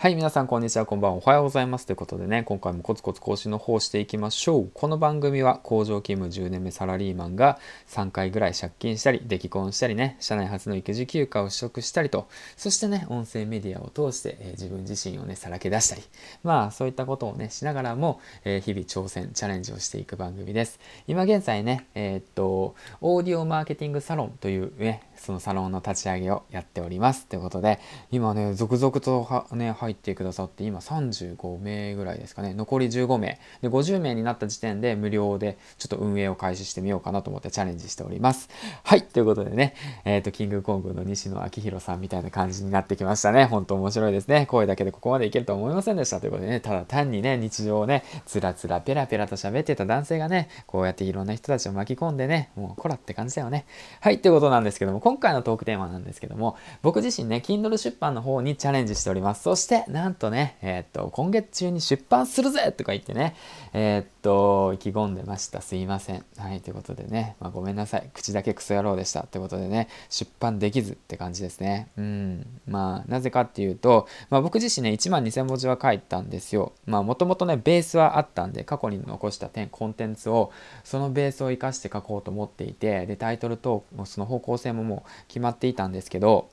はい、皆さん、こんにちは、こんばんは。おはようございます。ということでね、今回もコツコツ更新の方をしていきましょう。この番組は、工場勤務10年目サラリーマンが3回ぐらい借金したり、出来婚したりね、社内初の育児休暇を取得したりと、そしてね、音声メディアを通して、えー、自分自身をね、さらけ出したり、まあ、そういったことをね、しながらも、えー、日々挑戦、チャレンジをしていく番組です。今現在ね、えー、っと、オーディオマーケティングサロンというね、そのサロンの立ち上げをやっております。ということで、今ね、続々とね、入ってくださって、今35名ぐらいですかね。残り15名。で、50名になった時点で無料でちょっと運営を開始してみようかなと思ってチャレンジしております。はい、ということでね、えっ、ー、と、キングコングの西野昭弘さんみたいな感じになってきましたね。本当面白いですね。声だけでここまでいけると思いませんでした。ということでね、ただ単にね、日常をね、つらつらペラペラと喋ってた男性がね、こうやっていろんな人たちを巻き込んでね、もうこらって感じだよね。はい、ということなんですけども、今回のトークテーマなんですけども、僕自身ね、Kindle 出版の方にチャレンジしております。そして、なんとね、えー、っと、今月中に出版するぜとか言ってね、えー、っと、意気込んでました。すいません。はい、ということでね、まあ、ごめんなさい。口だけクソ野郎でした。ということでね、出版できずって感じですね。うん。まあ、なぜかっていうと、まあ、僕自身ね、1万2000文字は書いたんですよ。まあ、もともとね、ベースはあったんで、過去に残した点、コンテンツを、そのベースを生かして書こうと思っていて、で、タイトルと、その方向性ももう決まっていたんですけど、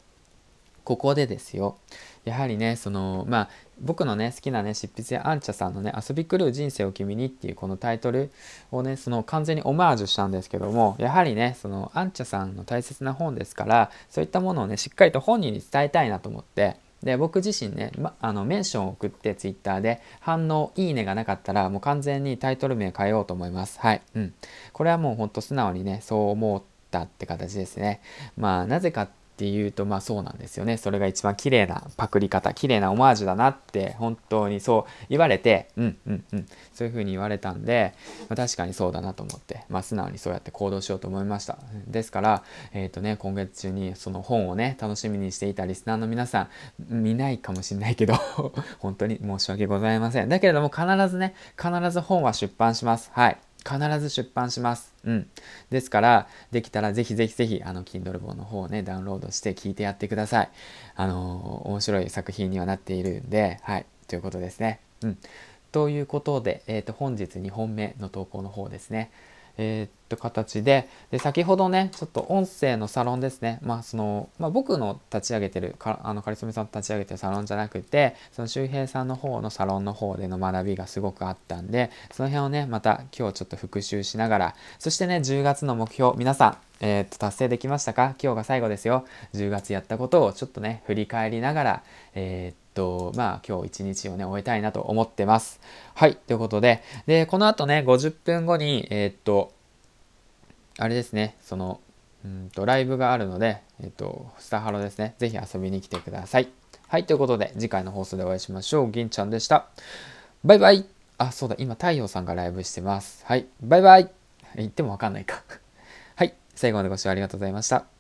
ここでですよ。やはりねそのまあ僕のね好きなね執筆やアンチャさんのね「遊び狂う人生を君に」っていうこのタイトルをねその完全にオマージュしたんですけどもやはりねそのアンチャさんの大切な本ですからそういったものをねしっかりと本人に伝えたいなと思ってで僕自身ね、ま、あのメンションを送ってツイッターで反応いいねがなかったらもう完全にタイトル名変えようと思います。はい。うん。これはもうほんと素直にねそう思ったって形ですね。まあなぜかってっていうとまあそうなんですよね。それが一番綺麗なパクリ方綺麗なオマージュだなって本当にそう言われてうんうんうん。そういう風に言われたんで、まあ、確かにそうだなと思って、まあ、素直にそうやって行動しようと思いました。ですからえっ、ー、とね今月中にその本をね楽しみにしていたリスナーの皆さん見ないかもしれないけど 本当に申し訳ございません。だけれども必ずね必ず本は出版します。はい。必ず出版します。うん。ですから、できたらぜひぜひぜひ、あの、Kindle 本の方をね、ダウンロードして聞いてやってください。あのー、面白い作品にはなっているんで、はい。ということですね。うん。ということで、えっ、ー、と、本日2本目の投稿の方ですね。えー、っと形でで先ほどねちょっと音声のサロンですね。まあその、まあ、僕の立ち上げてるかあのカリスメさん立ち上げてるサロンじゃなくてその周平さんの方のサロンの方での学びがすごくあったんでその辺をねまた今日ちょっと復習しながらそしてね10月の目標皆さんえー、っと達成できましたか？今日が最後ですよ。10月やったことをちょっとね振り返りながらえー、っと、とまあ今日一日をね、終えたいなと思ってます。はい、ということで、で、この後ね、50分後に、えー、っと、あれですね、その、うんと、ライブがあるので、えっと、スタハロですね、ぜひ遊びに来てください。はい、ということで、次回の放送でお会いしましょう。銀ちゃんでした。バイバイあ、そうだ、今、太陽さんがライブしてます。はい、バイバイ言ってもわかんないか。はい、最後までご視聴ありがとうございました。